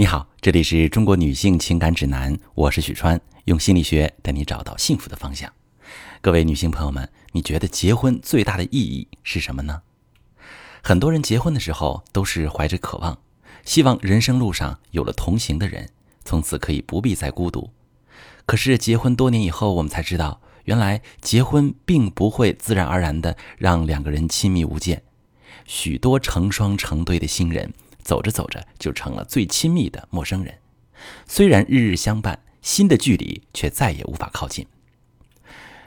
你好，这里是中国女性情感指南，我是许川，用心理学带你找到幸福的方向。各位女性朋友们，你觉得结婚最大的意义是什么呢？很多人结婚的时候都是怀着渴望，希望人生路上有了同行的人，从此可以不必再孤独。可是结婚多年以后，我们才知道，原来结婚并不会自然而然的让两个人亲密无间，许多成双成对的新人。走着走着就成了最亲密的陌生人，虽然日日相伴，心的距离却再也无法靠近。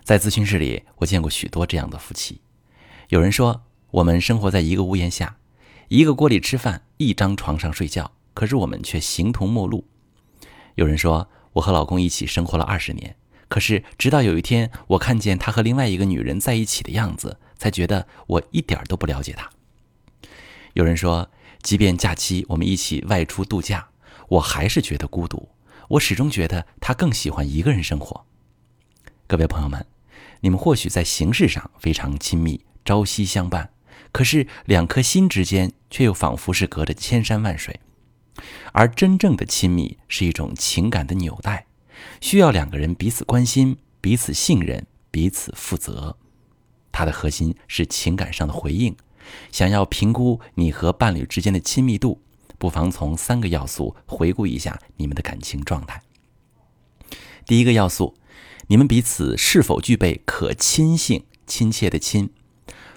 在咨询室里，我见过许多这样的夫妻。有人说，我们生活在一个屋檐下，一个锅里吃饭，一张床上睡觉，可是我们却形同陌路。有人说，我和老公一起生活了二十年，可是直到有一天，我看见他和另外一个女人在一起的样子，才觉得我一点都不了解他。有人说。即便假期我们一起外出度假，我还是觉得孤独。我始终觉得他更喜欢一个人生活。各位朋友们，你们或许在形式上非常亲密，朝夕相伴，可是两颗心之间却又仿佛是隔着千山万水。而真正的亲密是一种情感的纽带，需要两个人彼此关心、彼此信任、彼此负责。它的核心是情感上的回应。想要评估你和伴侣之间的亲密度，不妨从三个要素回顾一下你们的感情状态。第一个要素，你们彼此是否具备可亲性？亲切的亲，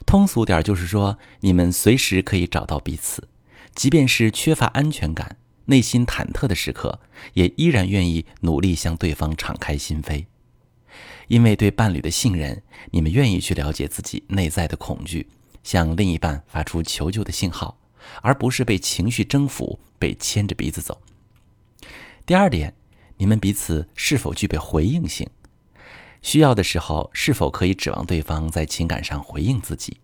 通俗点就是说，你们随时可以找到彼此，即便是缺乏安全感、内心忐忑的时刻，也依然愿意努力向对方敞开心扉。因为对伴侣的信任，你们愿意去了解自己内在的恐惧。向另一半发出求救的信号，而不是被情绪征服、被牵着鼻子走。第二点，你们彼此是否具备回应性？需要的时候，是否可以指望对方在情感上回应自己？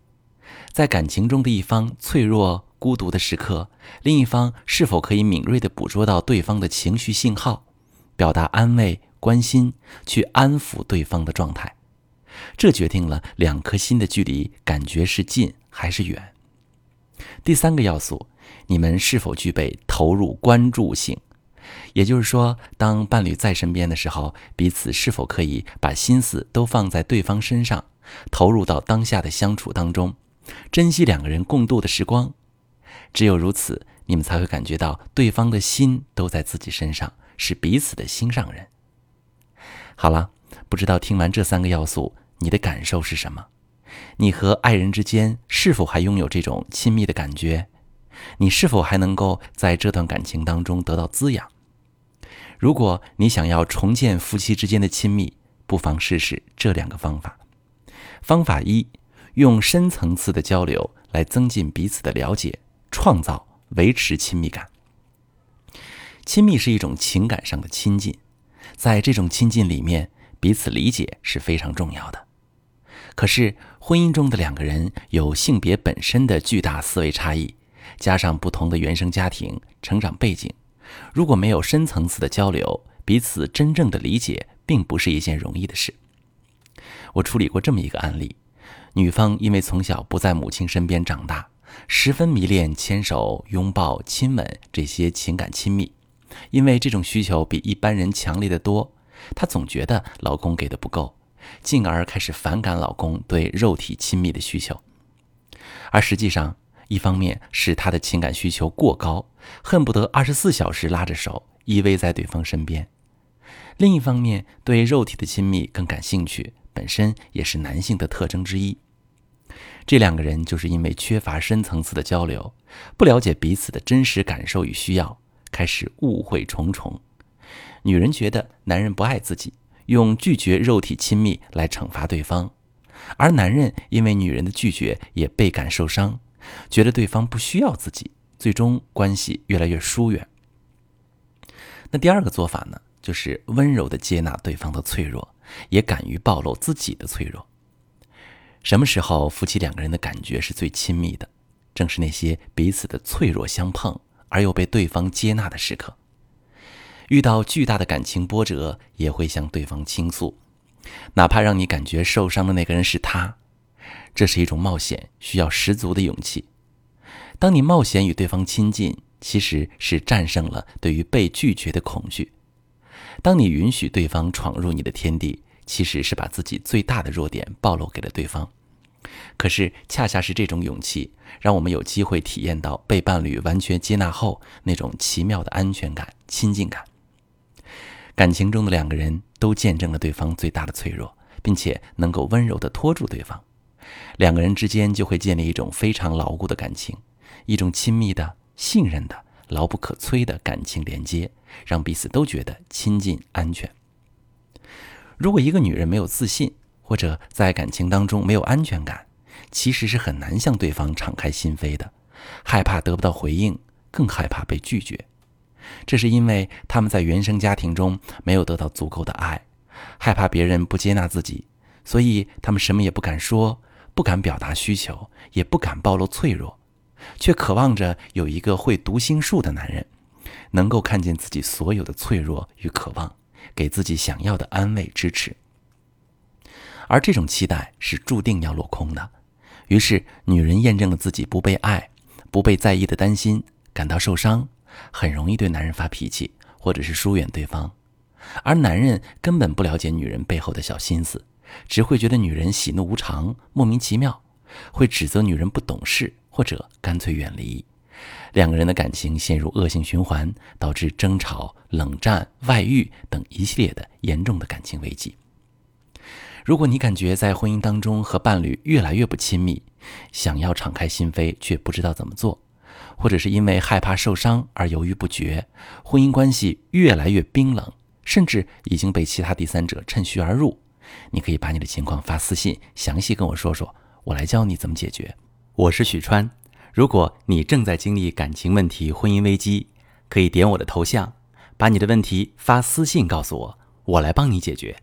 在感情中的一方脆弱、孤独的时刻，另一方是否可以敏锐地捕捉到对方的情绪信号，表达安慰、关心，去安抚对方的状态？这决定了两颗心的距离，感觉是近还是远。第三个要素，你们是否具备投入关注性？也就是说，当伴侣在身边的时候，彼此是否可以把心思都放在对方身上，投入到当下的相处当中，珍惜两个人共度的时光。只有如此，你们才会感觉到对方的心都在自己身上，是彼此的心上人。好了，不知道听完这三个要素。你的感受是什么？你和爱人之间是否还拥有这种亲密的感觉？你是否还能够在这段感情当中得到滋养？如果你想要重建夫妻之间的亲密，不妨试试这两个方法。方法一，用深层次的交流来增进彼此的了解，创造、维持亲密感。亲密是一种情感上的亲近，在这种亲近里面，彼此理解是非常重要的。可是，婚姻中的两个人有性别本身的巨大思维差异，加上不同的原生家庭、成长背景，如果没有深层次的交流，彼此真正的理解，并不是一件容易的事。我处理过这么一个案例：女方因为从小不在母亲身边长大，十分迷恋牵手、拥抱、亲吻这些情感亲密，因为这种需求比一般人强烈的多，她总觉得老公给的不够。进而开始反感老公对肉体亲密的需求，而实际上，一方面是他的情感需求过高，恨不得二十四小时拉着手依偎在对方身边；另一方面，对肉体的亲密更感兴趣，本身也是男性的特征之一。这两个人就是因为缺乏深层次的交流，不了解彼此的真实感受与需要，开始误会重重。女人觉得男人不爱自己。用拒绝肉体亲密来惩罚对方，而男人因为女人的拒绝也倍感受伤，觉得对方不需要自己，最终关系越来越疏远。那第二个做法呢，就是温柔的接纳对方的脆弱，也敢于暴露自己的脆弱。什么时候夫妻两个人的感觉是最亲密的？正是那些彼此的脆弱相碰而又被对方接纳的时刻。遇到巨大的感情波折，也会向对方倾诉，哪怕让你感觉受伤的那个人是他，这是一种冒险，需要十足的勇气。当你冒险与对方亲近，其实是战胜了对于被拒绝的恐惧。当你允许对方闯入你的天地，其实是把自己最大的弱点暴露给了对方。可是，恰恰是这种勇气，让我们有机会体验到被伴侣完全接纳后那种奇妙的安全感、亲近感。感情中的两个人都见证了对方最大的脆弱，并且能够温柔地拖住对方，两个人之间就会建立一种非常牢固的感情，一种亲密的、信任的、牢不可摧的感情连接，让彼此都觉得亲近、安全。如果一个女人没有自信，或者在感情当中没有安全感，其实是很难向对方敞开心扉的，害怕得不到回应，更害怕被拒绝。这是因为他们在原生家庭中没有得到足够的爱，害怕别人不接纳自己，所以他们什么也不敢说，不敢表达需求，也不敢暴露脆弱，却渴望着有一个会读心术的男人，能够看见自己所有的脆弱与渴望，给自己想要的安慰支持。而这种期待是注定要落空的。于是，女人验证了自己不被爱、不被在意的担心，感到受伤。很容易对男人发脾气，或者是疏远对方，而男人根本不了解女人背后的小心思，只会觉得女人喜怒无常、莫名其妙，会指责女人不懂事，或者干脆远离。两个人的感情陷入恶性循环，导致争吵、冷战、外遇等一系列的严重的感情危机。如果你感觉在婚姻当中和伴侣越来越不亲密，想要敞开心扉却不知道怎么做。或者是因为害怕受伤而犹豫不决，婚姻关系越来越冰冷，甚至已经被其他第三者趁虚而入。你可以把你的情况发私信，详细跟我说说，我来教你怎么解决。我是许川，如果你正在经历感情问题、婚姻危机，可以点我的头像，把你的问题发私信告诉我，我来帮你解决。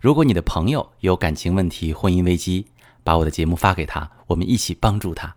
如果你的朋友有感情问题、婚姻危机，把我的节目发给他，我们一起帮助他。